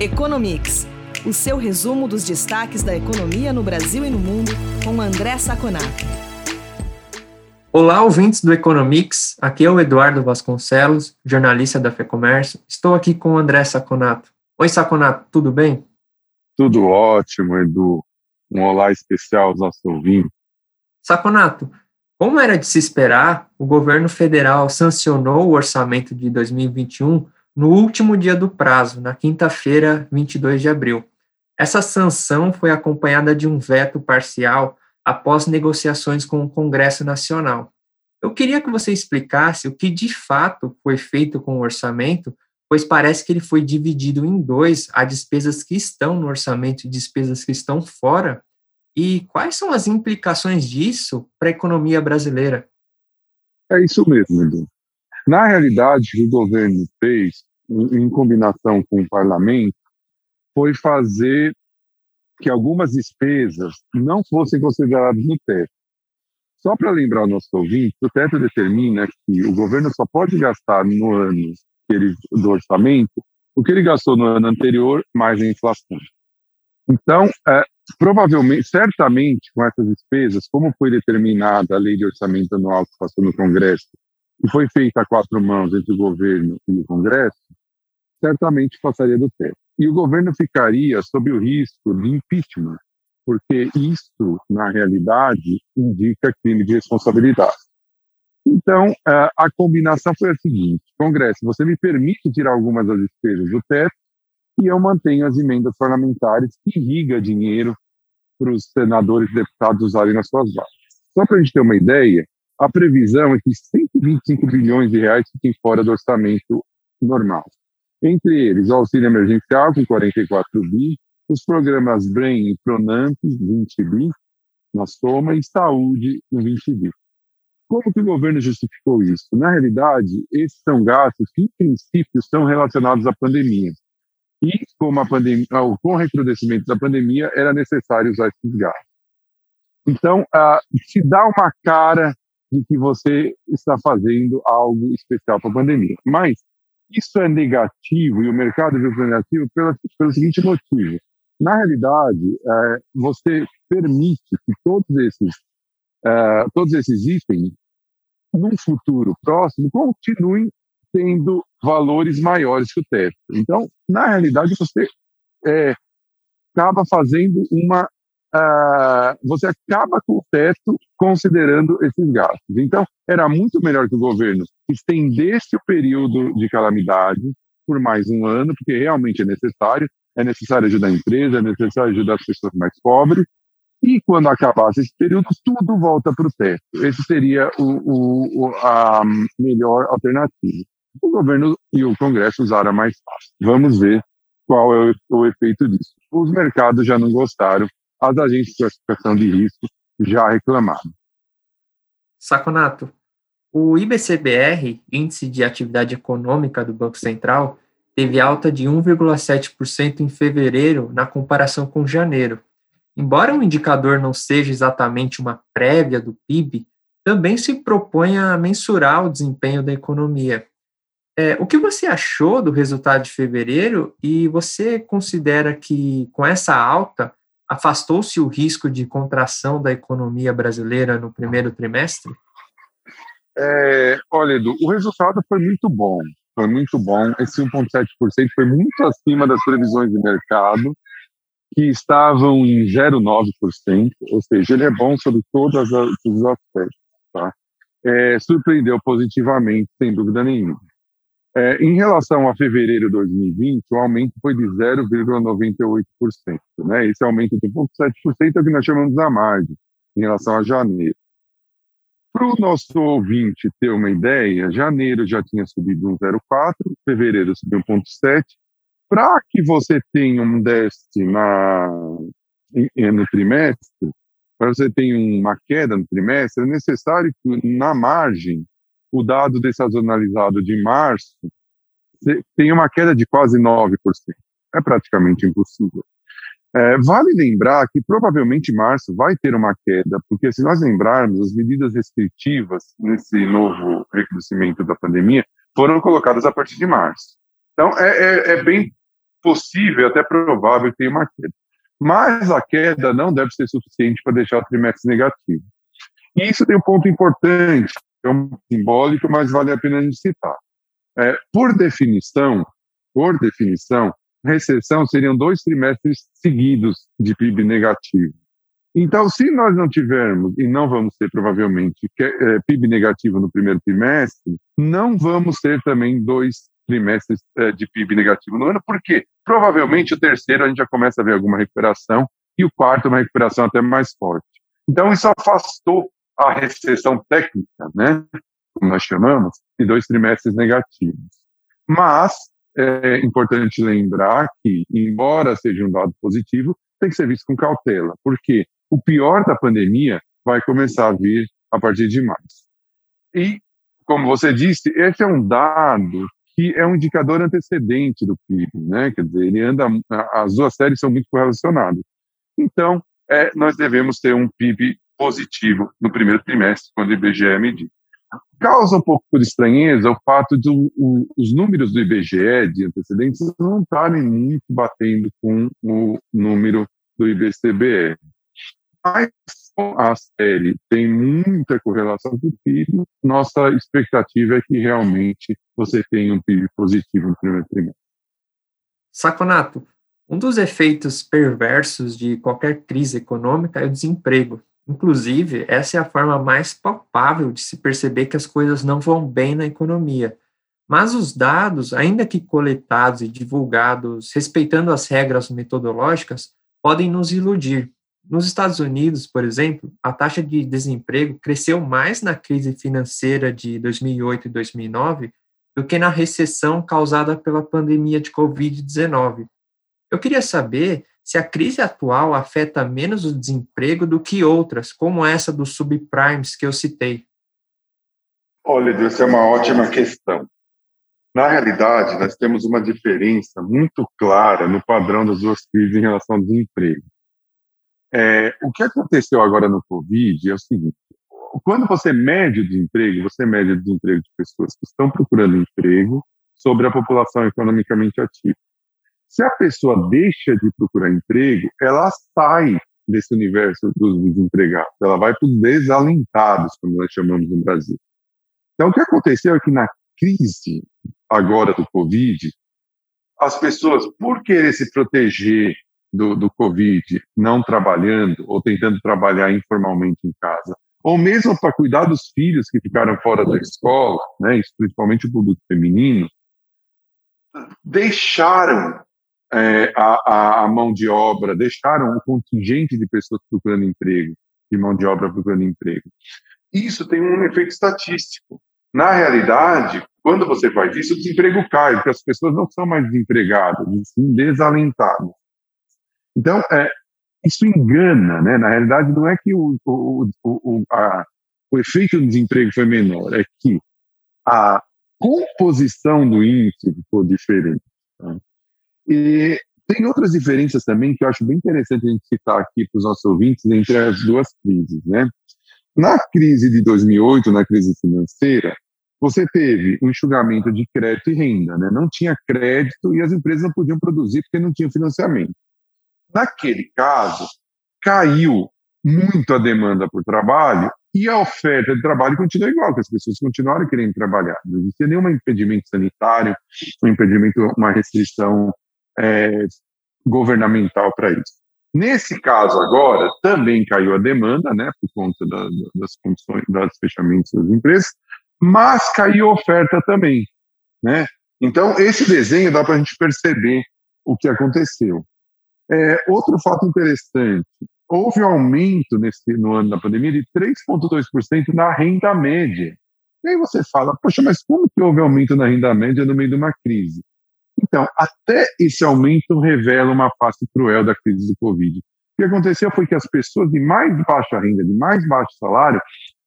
Economics, o seu resumo dos destaques da economia no Brasil e no mundo, com André Saconato. Olá, ouvintes do Economics. Aqui é o Eduardo Vasconcelos, jornalista da FEComércio. Estou aqui com o André Saconato. Oi, Saconato, tudo bem? Tudo ótimo, Edu. Um olá especial aos nossos ouvintes. Saconato, como era de se esperar, o governo federal sancionou o orçamento de 2021 no último dia do prazo, na quinta-feira, 22 de abril. Essa sanção foi acompanhada de um veto parcial após negociações com o Congresso Nacional. Eu queria que você explicasse o que de fato foi feito com o orçamento, pois parece que ele foi dividido em dois, a despesas que estão no orçamento e despesas que estão fora, e quais são as implicações disso para a economia brasileira? É isso mesmo, Edu. Na realidade, o governo fez em combinação com o parlamento, foi fazer que algumas despesas não fossem consideradas no teto. Só para lembrar o nosso ouvinte, o teto determina que o governo só pode gastar no ano ele, do orçamento o que ele gastou no ano anterior mais a inflação. Então, é, provavelmente, certamente, com essas despesas, como foi determinada a lei de orçamento anual que passou no Congresso, e foi feita a quatro mãos entre o governo e o Congresso, certamente passaria do teto. E o governo ficaria sob o risco de impeachment, porque isso, na realidade, indica crime de responsabilidade. Então, a combinação foi a seguinte: Congresso, você me permite tirar algumas das despesas do teto e eu mantenho as emendas parlamentares que irriga dinheiro para os senadores e deputados usarem nas suas vagas. Só para a gente ter uma ideia, a previsão é que 125 bilhões de reais fiquem fora do orçamento normal. Entre eles, o auxílio emergencial, com 44 bi, os programas BREM e PRONAMP, 20 bi, na soma, e saúde, com 20 bi. Como que o governo justificou isso? Na realidade, esses são gastos que, em princípio, são relacionados à pandemia. E, como a pandemia, com o recrudescimento da pandemia, era necessário usar esses gastos. Então, uh, se dá uma cara de que você está fazendo algo especial para a pandemia. Mas isso é negativo e o mercado viu negativo pelo, pelo seguinte motivo. Na realidade, é, você permite que todos esses, é, todos esses itens, num futuro próximo, continuem tendo valores maiores que o teto. Então, na realidade, você é, acaba fazendo uma uh, você acaba com o teto considerando esses gastos. Então, era muito melhor que o governo estendesse o período de calamidade por mais um ano, porque realmente é necessário, é necessário ajudar a empresa, é necessário ajudar as pessoas mais pobres, e quando acabasse esse período, tudo volta para o teto. Esse seria o, o, a melhor alternativa. O governo e o Congresso usaram mais fácil. Vamos ver qual é o, o efeito disso. Os mercados já não gostaram as agências de classificação de risco já reclamaram. Saconato, o IBCBR, Índice de Atividade Econômica do Banco Central, teve alta de 1,7% em fevereiro na comparação com janeiro. Embora o indicador não seja exatamente uma prévia do PIB, também se propõe a mensurar o desempenho da economia. É, o que você achou do resultado de fevereiro e você considera que, com essa alta, afastou-se o risco de contração da economia brasileira no primeiro trimestre? É, olha, Edu, o resultado foi muito bom. Foi muito bom. Esse 1,7% foi muito acima das previsões de mercado, que estavam em 0,9%, ou seja, ele é bom sobre todos os aspectos. Tá? É, surpreendeu positivamente, sem dúvida nenhuma. É, em relação a fevereiro de 2020, o aumento foi de 0,98%. Né? Esse aumento de 0,7% é o que nós chamamos da margem, em relação a janeiro. Para o nosso ouvinte ter uma ideia, janeiro já tinha subido 1,04%, fevereiro subiu 1,7%. Para que você tenha um déficit na, no trimestre, para você ter uma queda no trimestre, é necessário que na margem o dado dessazonalizado de março tem uma queda de quase 9%. É praticamente impossível. É, vale lembrar que provavelmente março vai ter uma queda, porque se nós lembrarmos, as medidas restritivas nesse novo recrudescimento da pandemia foram colocadas a partir de março. Então, é, é, é bem possível, até provável que tenha uma queda. Mas a queda não deve ser suficiente para deixar o trimestre negativo. E isso tem um ponto importante, é um simbólico, mas vale a pena a gente citar. É, por definição, por definição, recessão seriam dois trimestres seguidos de PIB negativo. Então, se nós não tivermos, e não vamos ter provavelmente, é, PIB negativo no primeiro trimestre, não vamos ter também dois trimestres é, de PIB negativo no ano, porque provavelmente o terceiro a gente já começa a ver alguma recuperação e o quarto uma recuperação até mais forte. Então, isso afastou a recessão técnica, né, como nós chamamos, de dois trimestres negativos. Mas é importante lembrar que, embora seja um dado positivo, tem que ser visto com cautela, porque o pior da pandemia vai começar a vir a partir de março. E, como você disse, esse é um dado que é um indicador antecedente do PIB, né? Quer dizer, ele anda, as duas séries são muito correlacionadas. Então, é, nós devemos ter um PIB positivo no primeiro trimestre, quando o IBGE medir. Causa um pouco de estranheza o fato de o, os números do IBGE de antecedentes não estarem muito batendo com o número do IBCBR. Mas a série tem muita correlação com o PIB, nossa expectativa é que realmente você tenha um PIB positivo no primeiro trimestre. Saconato, um dos efeitos perversos de qualquer crise econômica é o desemprego. Inclusive, essa é a forma mais palpável de se perceber que as coisas não vão bem na economia. Mas os dados, ainda que coletados e divulgados respeitando as regras metodológicas, podem nos iludir. Nos Estados Unidos, por exemplo, a taxa de desemprego cresceu mais na crise financeira de 2008 e 2009 do que na recessão causada pela pandemia de Covid-19. Eu queria saber se a crise atual afeta menos o desemprego do que outras, como essa dos subprimes que eu citei. Olha, essa é uma ótima questão. Na realidade, nós temos uma diferença muito clara no padrão das duas crises em relação ao desemprego. É, o que aconteceu agora no Covid é o seguinte: quando você mede o desemprego, você mede o desemprego de pessoas que estão procurando emprego sobre a população economicamente ativa. Se a pessoa deixa de procurar emprego, ela sai desse universo dos desempregados, ela vai para os desalentados, como nós chamamos no Brasil. Então, o que aconteceu é que na crise agora do Covid, as pessoas, por querer se proteger do, do Covid não trabalhando ou tentando trabalhar informalmente em casa, ou mesmo para cuidar dos filhos que ficaram fora da escola, né, principalmente o público feminino, deixaram é, a, a, mão de obra, deixaram o contingente de pessoas procurando emprego, de mão de obra procurando emprego. Isso tem um efeito estatístico. Na realidade, quando você faz isso, o desemprego cai, porque as pessoas não são mais desempregadas, sim desalentadas. Então, é, isso engana, né? Na realidade, não é que o, o, o, a, o efeito do desemprego foi menor, é que a composição do índice ficou diferente. Tá? E tem outras diferenças também que eu acho bem interessante a gente citar aqui para os nossos ouvintes entre as duas crises, né? Na crise de 2008, na crise financeira, você teve um enxugamento de crédito e renda, né? Não tinha crédito e as empresas não podiam produzir porque não tinham financiamento. Naquele caso, caiu muito a demanda por trabalho e a oferta de trabalho continua igual, que as pessoas continuaram querendo trabalhar. Não existia nenhum impedimento sanitário, um impedimento, uma restrição é, governamental para isso. Nesse caso agora, também caiu a demanda, né, por conta da, das condições, dos fechamentos das empresas, mas caiu a oferta também, né? Então, esse desenho dá para a gente perceber o que aconteceu. É, outro fato interessante, houve um aumento nesse, no ano da pandemia de 3,2% na renda média. E aí você fala, poxa, mas como que houve aumento na renda média no meio de uma crise? Então, até esse aumento revela uma face cruel da crise do Covid. O que aconteceu foi que as pessoas de mais baixa renda, de mais baixo salário,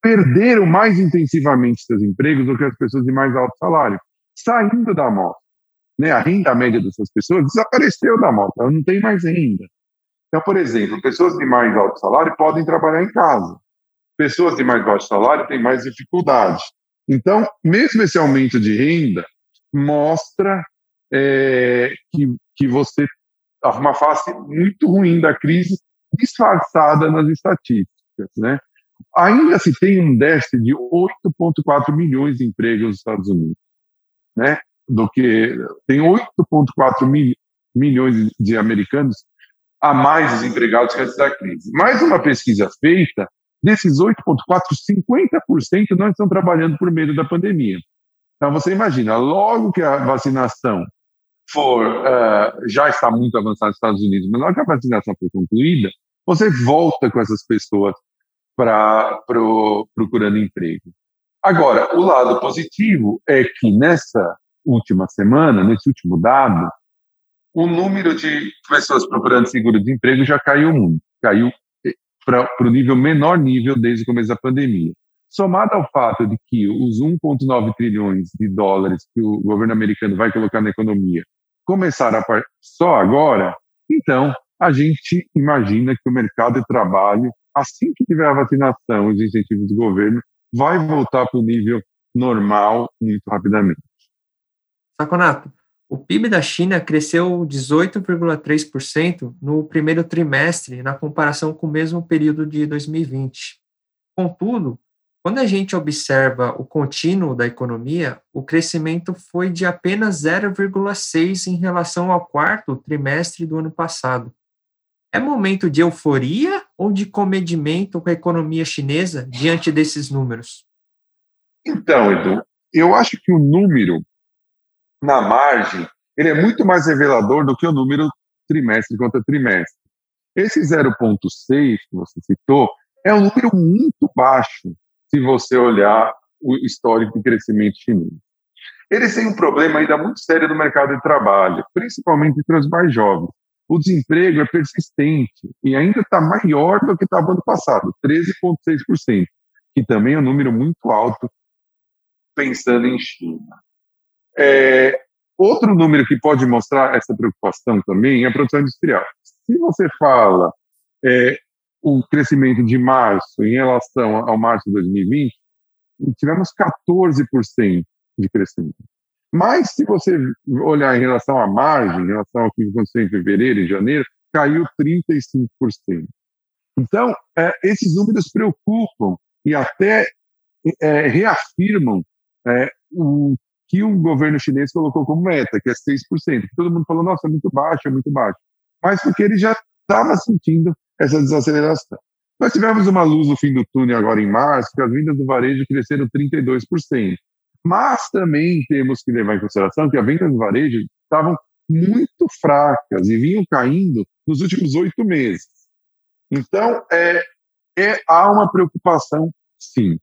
perderam mais intensivamente seus empregos do que as pessoas de mais alto salário, saindo da moto né, a renda média dessas pessoas desapareceu da moto, ela não tem mais renda. Então, por exemplo, pessoas de mais alto salário podem trabalhar em casa. Pessoas de mais baixo salário têm mais dificuldade. Então, mesmo esse aumento de renda mostra é, que, que você uma face muito ruim da crise disfarçada nas estatísticas, né? Ainda se tem um déficit de 8,4 milhões de empregos nos Estados Unidos, né? Do que tem 8,4 mil, milhões de americanos a mais desempregados que antes da crise. Mais uma pesquisa feita, desses 8,4, 50% não estão trabalhando por meio da pandemia. Então você imagina, logo que a vacinação for uh, já está muito avançada nos Estados Unidos, mas logo que a vacinação for concluída, você volta com essas pessoas para pro, procurando emprego. Agora, o lado positivo é que nessa última semana, nesse último dado, o número de pessoas procurando seguro-desemprego já caiu muito, caiu eh, para o nível menor nível desde o começo da pandemia. Somado ao fato de que os 1,9 trilhões de dólares que o governo americano vai colocar na economia começaram a só agora, então a gente imagina que o mercado de trabalho, assim que tiver a vacinação e os incentivos do governo, vai voltar para o nível normal muito rapidamente. Saconato, o PIB da China cresceu 18,3% no primeiro trimestre, na comparação com o mesmo período de 2020. Contudo, quando a gente observa o contínuo da economia, o crescimento foi de apenas 0,6 em relação ao quarto trimestre do ano passado. É momento de euforia ou de comedimento com a economia chinesa diante desses números? Então, Edu, eu acho que o número na margem ele é muito mais revelador do que o número trimestre contra trimestre. Esse 0,6 que você citou é um número muito baixo se você olhar o histórico de crescimento chinês. Eles têm um problema ainda muito sério no mercado de trabalho, principalmente entre os mais jovens. O desemprego é persistente e ainda está maior do que estava no ano passado, 13,6%, que também é um número muito alto pensando em China. É, outro número que pode mostrar essa preocupação também é a produção industrial. Se você fala é, o crescimento de março em relação ao março de 2020, tivemos 14% de crescimento. Mas, se você olhar em relação à margem, em relação ao que aconteceu em fevereiro e janeiro, caiu 35%. Então, é, esses números preocupam e até é, reafirmam é, o que o governo chinês colocou como meta, que é 6%. Todo mundo falou, nossa, é muito baixo, é muito baixo. Mas porque ele já estava sentindo essa desaceleração. Nós tivemos uma luz no fim do túnel agora em março, que as vendas do varejo cresceram 32%. Mas também temos que levar em consideração que as vendas do varejo estavam muito fracas e vinham caindo nos últimos oito meses. Então, é, é, há uma preocupação, sim.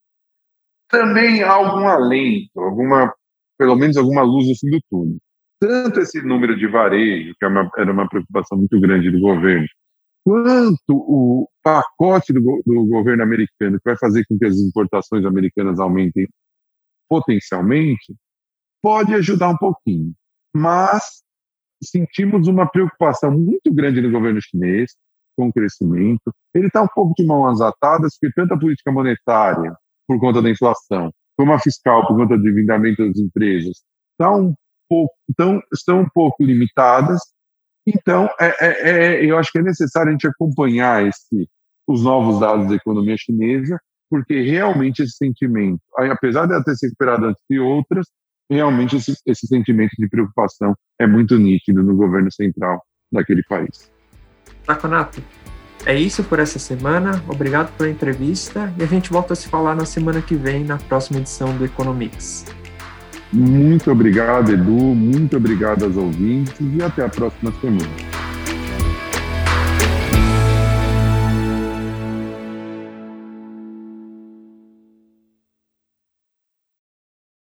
Também há algum alento, alguma, pelo menos alguma luz no fim do túnel. Tanto esse número de varejo, que é uma, era uma preocupação muito grande do governo, quanto o pacote do, do, governo americano, que vai fazer com que as importações americanas aumentem potencialmente, pode ajudar um pouquinho. Mas sentimos uma preocupação muito grande no governo chinês com o crescimento. Ele está um pouco de mãos atadas, porque tanto a política monetária, por conta da inflação, como a fiscal, por conta do endividamento das empresas, tá um pouco, estão, estão um pouco limitadas então, é, é, é, eu acho que é necessário a gente acompanhar esse, os novos dados da economia chinesa, porque realmente esse sentimento, apesar de ela ter se recuperado antes de outras, realmente esse, esse sentimento de preocupação é muito nítido no governo central daquele país. Taconato, é isso por essa semana. Obrigado pela entrevista e a gente volta a se falar na semana que vem, na próxima edição do Economics. Muito obrigado, Edu. Muito obrigado aos ouvintes e até a próxima semana.